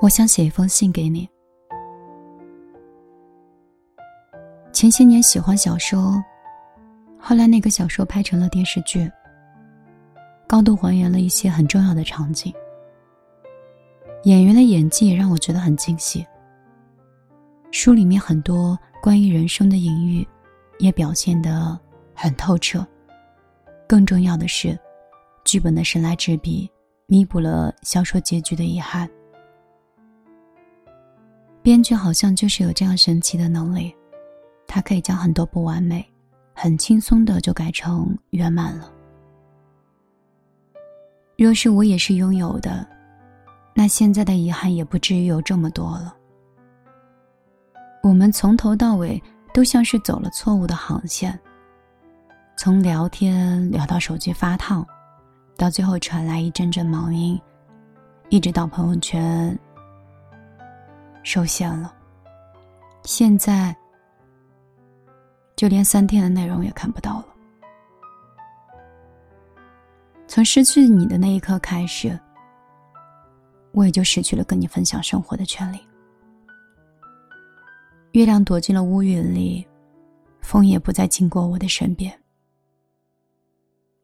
我想写一封信给你。前些年喜欢小说，后来那个小说拍成了电视剧，高度还原了一些很重要的场景。演员的演技也让我觉得很惊喜。书里面很多关于人生的隐喻，也表现得很透彻。更重要的是，剧本的神来之笔，弥补了小说结局的遗憾。编剧好像就是有这样神奇的能力，他可以将很多不完美，很轻松的就改成圆满了。若是我也是拥有的，那现在的遗憾也不至于有这么多了。我们从头到尾都像是走了错误的航线，从聊天聊到手机发烫，到最后传来一阵阵忙音，一直到朋友圈。受限了。现在，就连三天的内容也看不到了。从失去你的那一刻开始，我也就失去了跟你分享生活的权利。月亮躲进了乌云里，风也不再经过我的身边，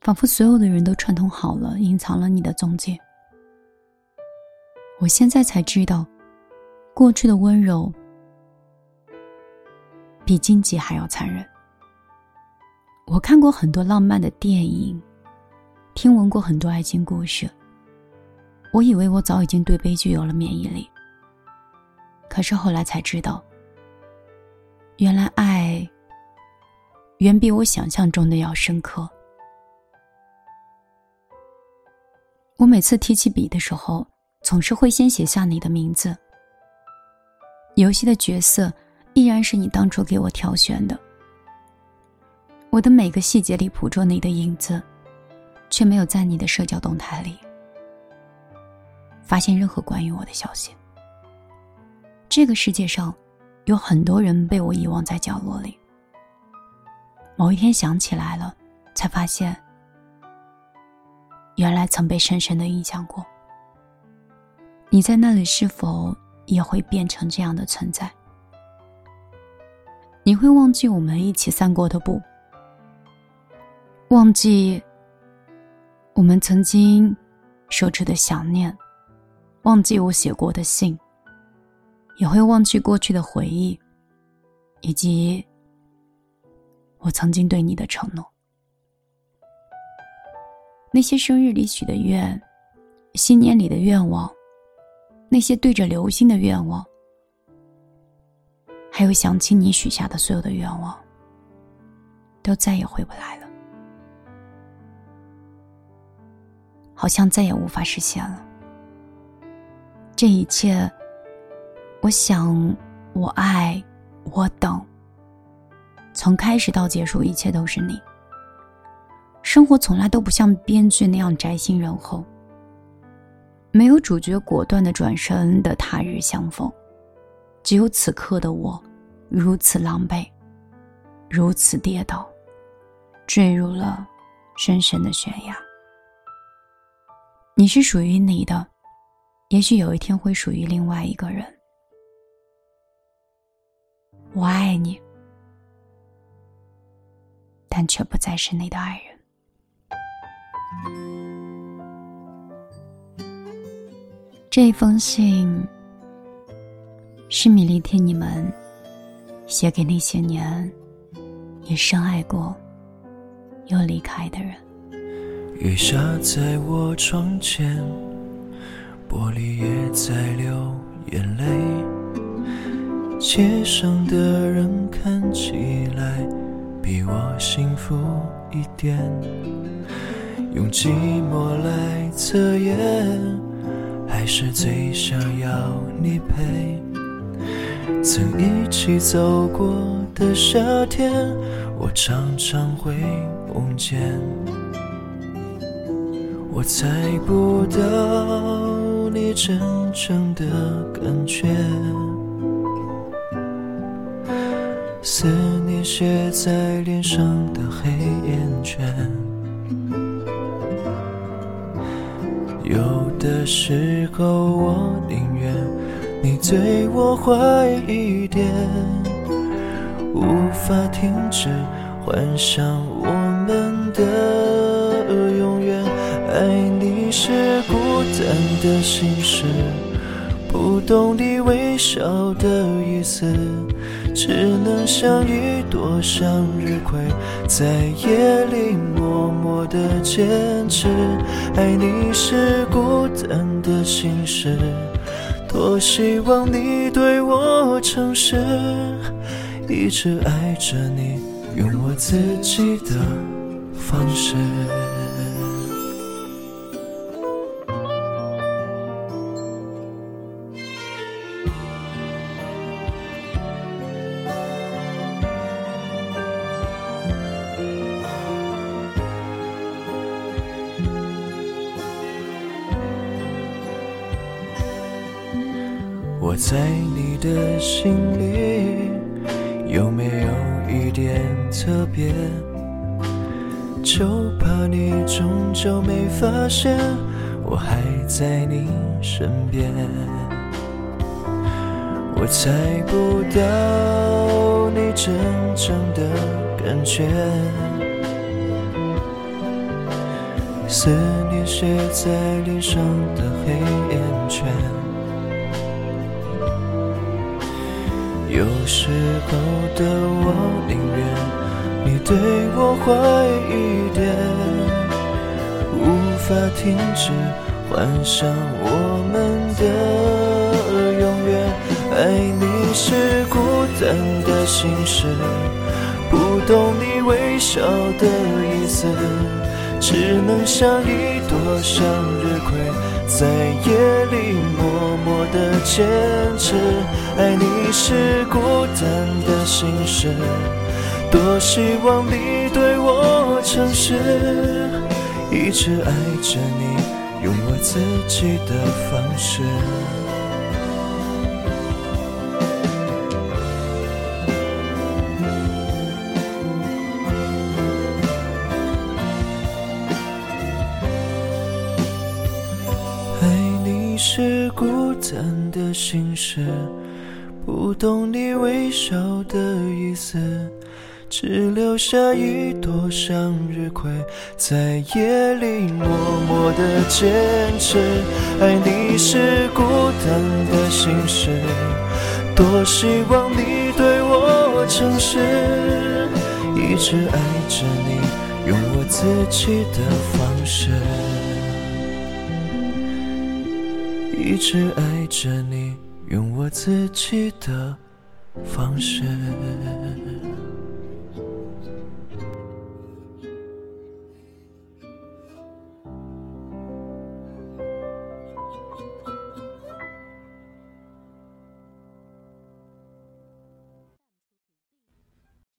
仿佛所有的人都串通好了，隐藏了你的踪迹。我现在才知道。过去的温柔，比荆棘还要残忍。我看过很多浪漫的电影，听闻过很多爱情故事。我以为我早已经对悲剧有了免疫力，可是后来才知道，原来爱远比我想象中的要深刻。我每次提起笔的时候，总是会先写下你的名字。游戏的角色依然是你当初给我挑选的，我的每个细节里捕捉你的影子，却没有在你的社交动态里发现任何关于我的消息。这个世界上有很多人被我遗忘在角落里，某一天想起来了，才发现原来曾被深深的印象过。你在那里是否？也会变成这样的存在。你会忘记我们一起散过的步，忘记我们曾经手持的想念，忘记我写过的信，也会忘记过去的回忆，以及我曾经对你的承诺。那些生日里许的愿，新年里的愿望。那些对着流星的愿望，还有想起你许下的所有的愿望，都再也回不来了，好像再也无法实现了。这一切，我想，我爱，我等，从开始到结束，一切都是你。生活从来都不像编剧那样宅心仁厚。没有主角果断的转身的他日相逢，只有此刻的我，如此狼狈，如此跌倒，坠入了深深的悬崖。你是属于你的，也许有一天会属于另外一个人。我爱你，但却不再是你的爱人。这一封信是米粒替你们写给那些年也深爱过又离开的人。雨下在我窗前，玻璃也在流眼泪。街上的人看起来比我幸福一点，用寂寞来测验。还是最想要你陪，曾一起走过的夏天，我常常会梦见。我猜不到你真正的感觉，思念写在脸上的黑眼圈。有的时候，我宁愿你对我坏一点，无法停止幻想我们的永远。爱你是孤单的心事。不懂你微笑的意思，只能像一朵向日葵，在夜里默默的坚持。爱你是孤单的心事，多希望你对我诚实，一直爱着你，用我自己的方式。我在你的心里有没有一点特别？就怕你终究没发现，我还在你身边。我猜不到你真正的感觉，思念写在脸上的黑眼圈。有时候的我宁愿你对我坏一点，无法停止幻想我们的永远。爱你是孤单的心事，不懂你微笑的意思，只能像一朵向日葵。在夜里默默的坚持，爱你是孤单的心事，多希望你对我诚实，一直爱着你，用我自己的方式。是孤单的心事，不懂你微笑的意思，只留下一朵向日葵，在夜里默默的坚持。爱你是孤单的心事，多希望你对我诚实，一直爱着你，用我自己的方式。一直爱着你，用我自己的方式。